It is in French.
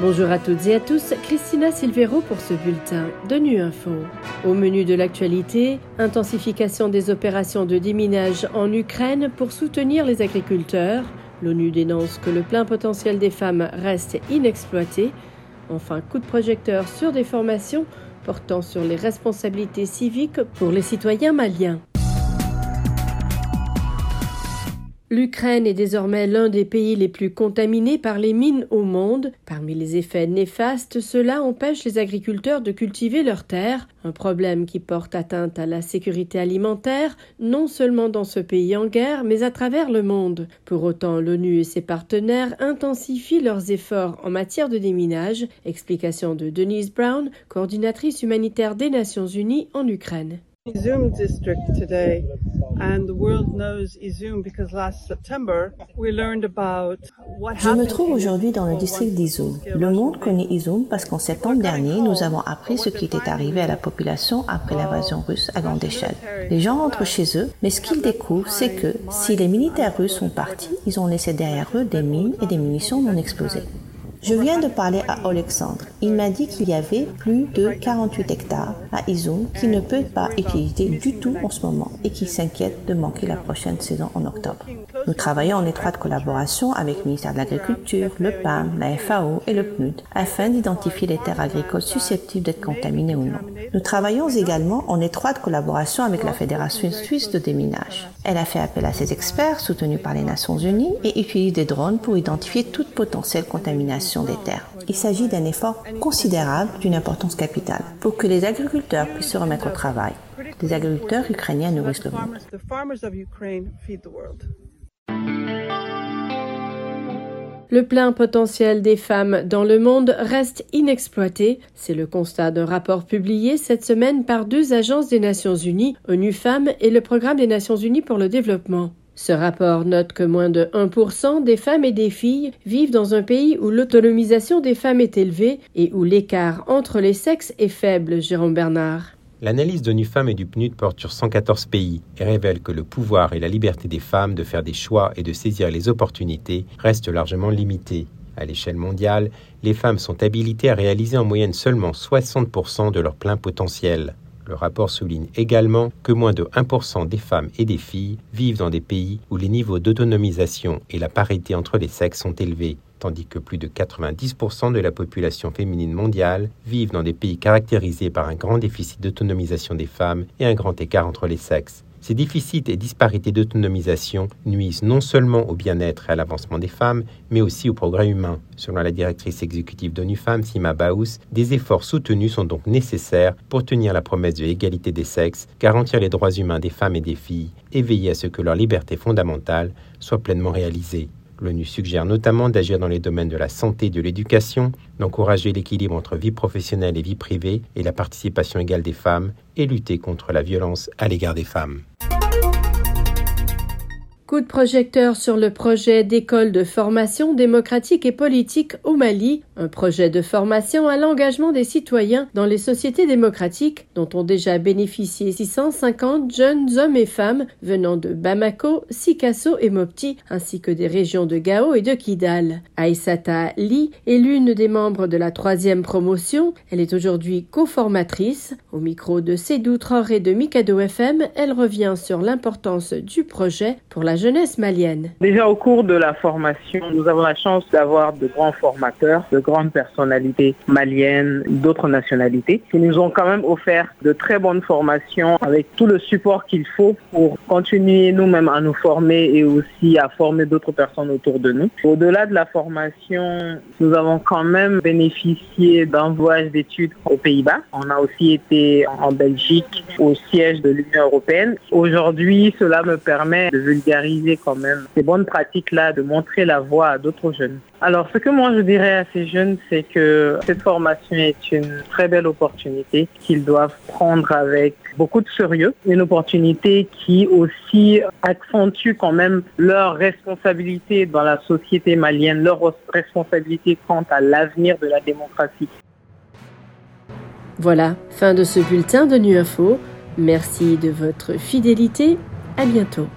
Bonjour à toutes et à tous, Christina Silvero pour ce bulletin de Nu Info. Au menu de l'actualité, intensification des opérations de déminage en Ukraine pour soutenir les agriculteurs. L'ONU dénonce que le plein potentiel des femmes reste inexploité. Enfin, coup de projecteur sur des formations portant sur les responsabilités civiques pour les citoyens maliens. L'Ukraine est désormais l'un des pays les plus contaminés par les mines au monde. Parmi les effets néfastes, cela empêche les agriculteurs de cultiver leurs terres, un problème qui porte atteinte à la sécurité alimentaire, non seulement dans ce pays en guerre, mais à travers le monde. Pour autant, l'ONU et ses partenaires intensifient leurs efforts en matière de déminage. Explication de Denise Brown, coordinatrice humanitaire des Nations Unies en Ukraine. Je me trouve aujourd'hui dans le district d'Izum. Le monde connaît Izum parce qu'en septembre dernier, nous avons appris ce qui était arrivé à la population après l'invasion russe à grande échelle. Les gens rentrent chez eux, mais ce qu'ils découvrent, c'est que si les militaires russes sont partis, ils ont laissé derrière eux des mines et des munitions non explosées. Je viens de parler à Alexandre. Il m'a dit qu'il y avait plus de 48 hectares à Izum qui ne peut pas utiliser du tout en ce moment et qui s'inquiète de manquer la prochaine saison en octobre. Nous travaillons en étroite collaboration avec le ministère de l'Agriculture, le PAM, la FAO et le PNUD afin d'identifier les terres agricoles susceptibles d'être contaminées ou non. Nous travaillons également en étroite collaboration avec la Fédération suisse de déminage. Elle a fait appel à ses experts soutenus par les Nations Unies et utilise des drones pour identifier toute potentielle contamination des terres. Il s'agit d'un effort considérable d'une importance capitale pour que les agriculteurs puissent se remettre au travail. Les agriculteurs ukrainiens nourrissent le monde. Le plein potentiel des femmes dans le monde reste inexploité. C'est le constat d'un rapport publié cette semaine par deux agences des Nations Unies, ONU Femmes et le Programme des Nations Unies pour le développement. Ce rapport note que moins de 1% des femmes et des filles vivent dans un pays où l'autonomisation des femmes est élevée et où l'écart entre les sexes est faible, Jérôme Bernard. L'analyse d'ONU Femmes et du PNUD porte sur 114 pays et révèle que le pouvoir et la liberté des femmes de faire des choix et de saisir les opportunités restent largement limités. À l'échelle mondiale, les femmes sont habilitées à réaliser en moyenne seulement 60% de leur plein potentiel. Le rapport souligne également que moins de 1% des femmes et des filles vivent dans des pays où les niveaux d'autonomisation et la parité entre les sexes sont élevés, tandis que plus de 90% de la population féminine mondiale vivent dans des pays caractérisés par un grand déficit d'autonomisation des femmes et un grand écart entre les sexes. Ces déficits et disparités d'autonomisation nuisent non seulement au bien-être et à l'avancement des femmes, mais aussi au progrès humain. Selon la directrice exécutive d'ONU Femmes, Sima Baous, des efforts soutenus sont donc nécessaires pour tenir la promesse de l'égalité des sexes, garantir les droits humains des femmes et des filles et veiller à ce que leur liberté fondamentale soit pleinement réalisée. L'ONU suggère notamment d'agir dans les domaines de la santé et de l'éducation, d'encourager l'équilibre entre vie professionnelle et vie privée et la participation égale des femmes, et lutter contre la violence à l'égard des femmes. Coup de projecteur sur le projet d'école de formation démocratique et politique au Mali, un projet de formation à l'engagement des citoyens dans les sociétés démocratiques dont ont déjà bénéficié 650 jeunes hommes et femmes venant de Bamako, Sikasso et Mopti, ainsi que des régions de Gao et de Kidal. Aïsata Li est l'une des membres de la troisième promotion. Elle est aujourd'hui co-formatrice. Au micro de Sédou Traoré de Mikado FM, elle revient sur l'importance du projet pour la jeunesse malienne. Déjà au cours de la formation, nous avons la chance d'avoir de grands formateurs, de grandes personnalités maliennes, d'autres nationalités, qui nous ont quand même offert de très bonnes formations avec tout le support qu'il faut pour continuer nous-mêmes à nous former et aussi à former d'autres personnes autour de nous. Au-delà de la formation, nous avons quand même bénéficié d'un voyage d'études aux Pays-Bas. On a aussi été en Belgique au siège de l'Union européenne. Aujourd'hui, cela me permet de vulgariser quand même ces bonnes pratiques-là, de montrer la voie à d'autres jeunes. Alors, ce que moi je dirais à ces jeunes, c'est que cette formation est une très belle opportunité qu'ils doivent prendre avec beaucoup de sérieux. Une opportunité qui aussi accentue quand même leur responsabilité dans la société malienne, leur responsabilité quant à l'avenir de la démocratie. Voilà, fin de ce bulletin de Nu Info. Merci de votre fidélité. À bientôt.